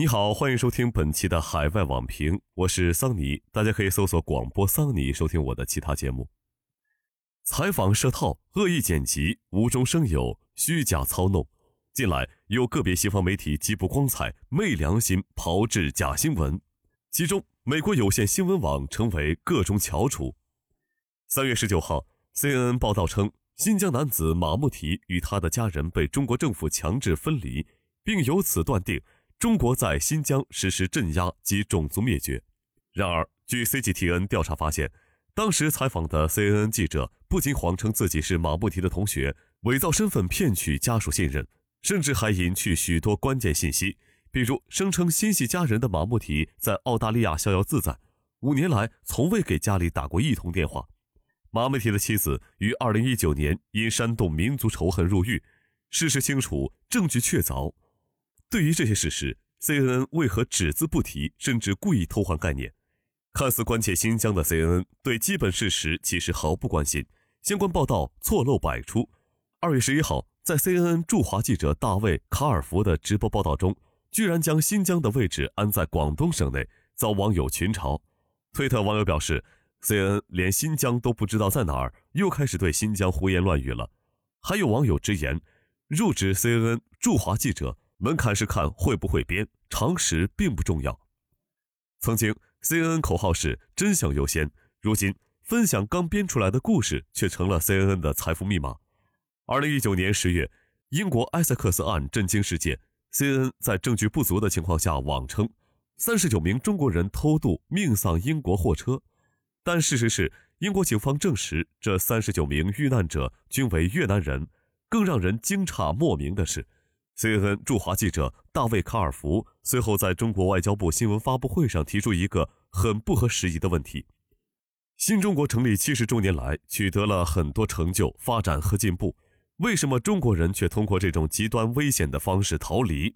你好，欢迎收听本期的海外网评，我是桑尼，大家可以搜索广播桑尼收听我的其他节目。采访设套、恶意剪辑、无中生有、虚假操弄，近来有个别西方媒体极不光彩、昧良心炮制假新闻，其中美国有线新闻网成为个中翘楚。三月十九号，CNN 报道称，新疆男子马木提与他的家人被中国政府强制分离，并由此断定。中国在新疆实施镇压及种族灭绝。然而，据 CGTN 调查发现，当时采访的 CNN 记者不仅谎称自己是马布提的同学，伪造身份骗取家属信任，甚至还隐去许多关键信息，比如声称心系家人的马布提在澳大利亚逍遥自在，五年来从未给家里打过一通电话。马布提的妻子于2019年因煽动民族仇恨入狱，事实清楚，证据确凿。对于这些事实，CNN 为何只字不提，甚至故意偷换概念？看似关切新疆的 CNN 对基本事实其实毫不关心，相关报道错漏百出。二月十一号，在 CNN 驻华记者大卫·卡尔福的直播报道中，居然将新疆的位置安在广东省内，遭网友群嘲。推特网友表示，CNN 连新疆都不知道在哪儿，又开始对新疆胡言乱语了。还有网友直言，入职 CNN 驻华记者。门槛是看会不会编，常识并不重要。曾经，CNN 口号是真相优先，如今分享刚编出来的故事却成了 CNN 的财富密码。二零一九年十月，英国埃塞克斯案震惊世界，CNN 在证据不足的情况下妄称三十九名中国人偷渡命丧英国货车，但事实是，英国警方证实这三十九名遇难者均为越南人。更让人惊诧莫名的是。CNN 驻华记者大卫·卡尔福随后在中国外交部新闻发布会上提出一个很不合时宜的问题：新中国成立七十周年来取得了很多成就、发展和进步，为什么中国人却通过这种极端危险的方式逃离？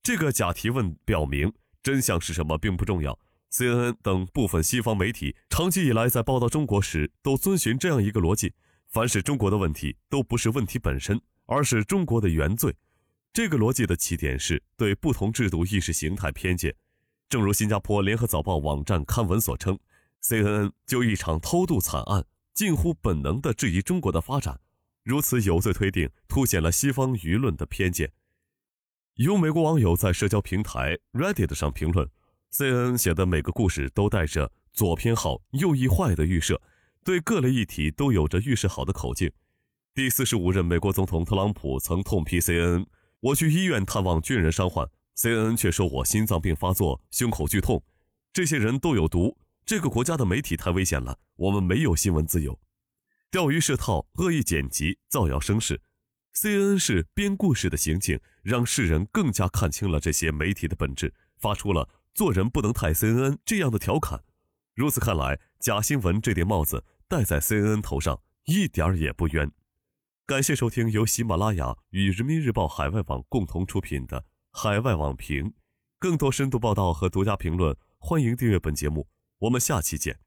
这个假提问表明，真相是什么并不重要。CNN 等部分西方媒体长期以来在报道中国时都遵循这样一个逻辑：凡是中国的问题，都不是问题本身，而是中国的原罪。这个逻辑的起点是对不同制度意识形态偏见，正如新加坡联合早报网站刊文所称，CNN 就一场偷渡惨案，近乎本能地质疑中国的发展，如此有罪推定，凸显了西方舆论的偏见。有美国网友在社交平台 Reddit 上评论，CNN 写的每个故事都带着左偏好、右翼坏的预设，对各类议题都有着预示好的口径。第四十五任美国总统特朗普曾痛批 CNN。我去医院探望军人伤患，CNN 却说我心脏病发作、胸口剧痛，这些人都有毒。这个国家的媒体太危险了，我们没有新闻自由。钓鱼设套、恶意剪辑、造谣生事，CNN 是编故事的行径，让世人更加看清了这些媒体的本质，发出了“做人不能太 CNN” 这样的调侃。如此看来，假新闻这顶帽子戴在 CNN 头上一点儿也不冤。感谢收听由喜马拉雅与人民日报海外网共同出品的《海外网评》，更多深度报道和独家评论，欢迎订阅本节目。我们下期见。